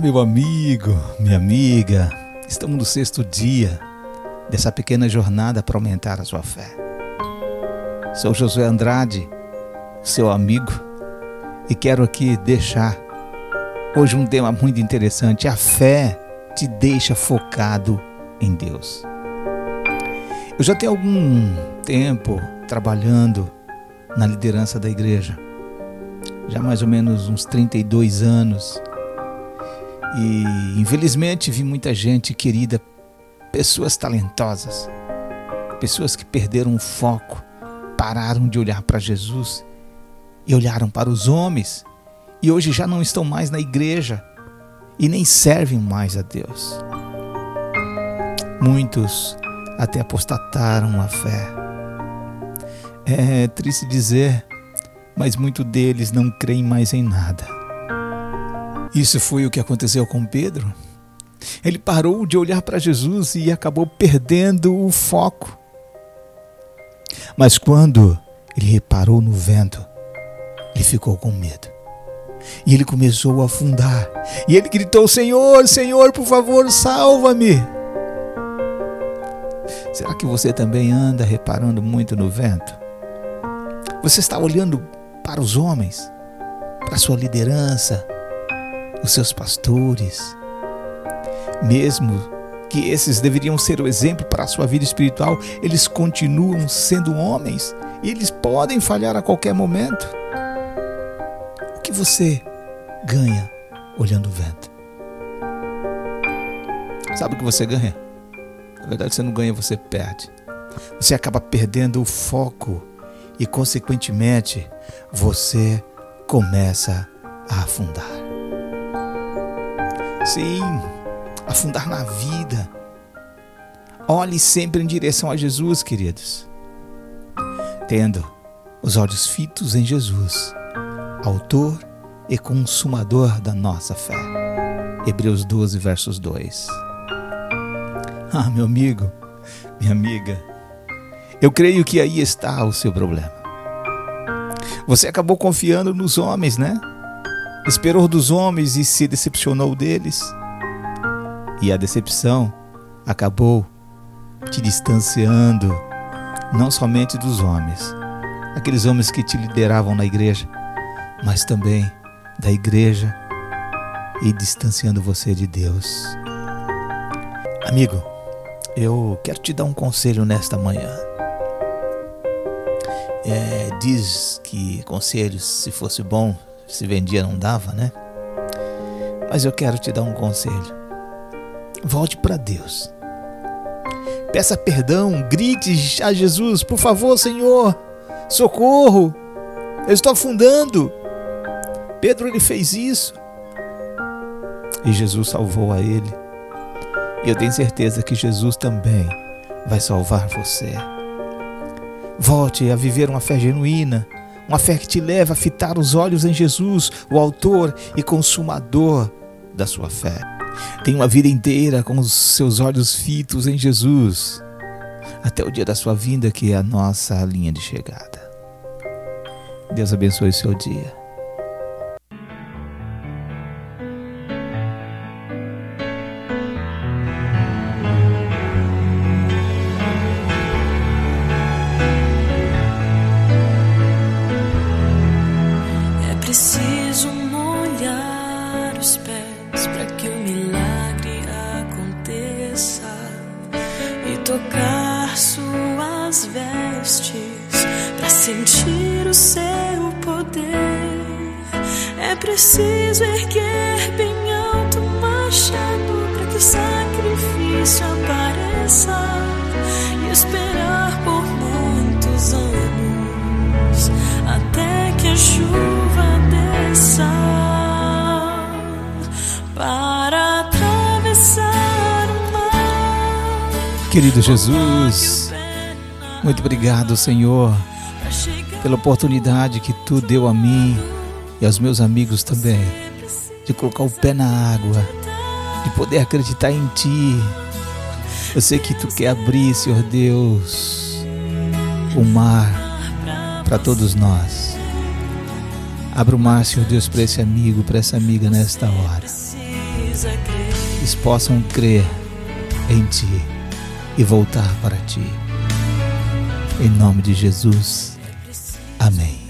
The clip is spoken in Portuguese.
meu amigo, minha amiga, estamos no sexto dia dessa pequena jornada para aumentar a sua fé. Sou Josué Andrade, seu amigo, e quero aqui deixar hoje um tema muito interessante. A fé te deixa focado em Deus. Eu já tenho algum tempo trabalhando na liderança da igreja, já mais ou menos uns 32 anos e infelizmente vi muita gente querida, pessoas talentosas, pessoas que perderam o foco, pararam de olhar para Jesus e olharam para os homens e hoje já não estão mais na igreja e nem servem mais a Deus. Muitos até apostataram a fé. É triste dizer, mas muitos deles não creem mais em nada. Isso foi o que aconteceu com Pedro. Ele parou de olhar para Jesus e acabou perdendo o foco. Mas quando ele reparou no vento, ele ficou com medo. E ele começou a afundar. E ele gritou: Senhor, Senhor, por favor, salva-me. Será que você também anda reparando muito no vento? Você está olhando para os homens, para a sua liderança, os seus pastores, mesmo que esses deveriam ser o exemplo para a sua vida espiritual, eles continuam sendo homens e eles podem falhar a qualquer momento. O que você ganha olhando o vento? Sabe o que você ganha? Na verdade, você não ganha, você perde. Você acaba perdendo o foco e, consequentemente, você começa a afundar. Sim, afundar na vida. Olhe sempre em direção a Jesus, queridos. Tendo os olhos fitos em Jesus, Autor e Consumador da nossa fé. Hebreus 12, versos 2. Ah, meu amigo, minha amiga, eu creio que aí está o seu problema. Você acabou confiando nos homens, né? Esperou dos homens e se decepcionou deles. E a decepção acabou te distanciando, não somente dos homens, aqueles homens que te lideravam na igreja, mas também da igreja e distanciando você de Deus. Amigo, eu quero te dar um conselho nesta manhã. É, diz que conselhos, se fosse bom, se vendia não dava, né? Mas eu quero te dar um conselho. Volte para Deus. Peça perdão, grite a Jesus, por favor, Senhor, socorro. Eu estou afundando. Pedro ele fez isso. E Jesus salvou a ele. E eu tenho certeza que Jesus também vai salvar você. Volte a viver uma fé genuína, uma fé que te leva a fitar os olhos em Jesus, o Autor e Consumador da sua fé. Tenha uma vida inteira com os seus olhos fitos em Jesus, até o dia da sua vinda, que é a nossa linha de chegada. Deus abençoe o seu dia. Tocar suas vestes para sentir o seu poder. É preciso erguer bem Querido Jesus, muito obrigado, Senhor, pela oportunidade que tu deu a mim e aos meus amigos também, de colocar o pé na água, de poder acreditar em Ti. Eu sei que Tu quer abrir, Senhor Deus, o mar para todos nós. Abra o mar, Senhor Deus, para esse amigo, para essa amiga nesta hora. eles possam crer em Ti e voltar para Ti. Em nome de Jesus. Amém.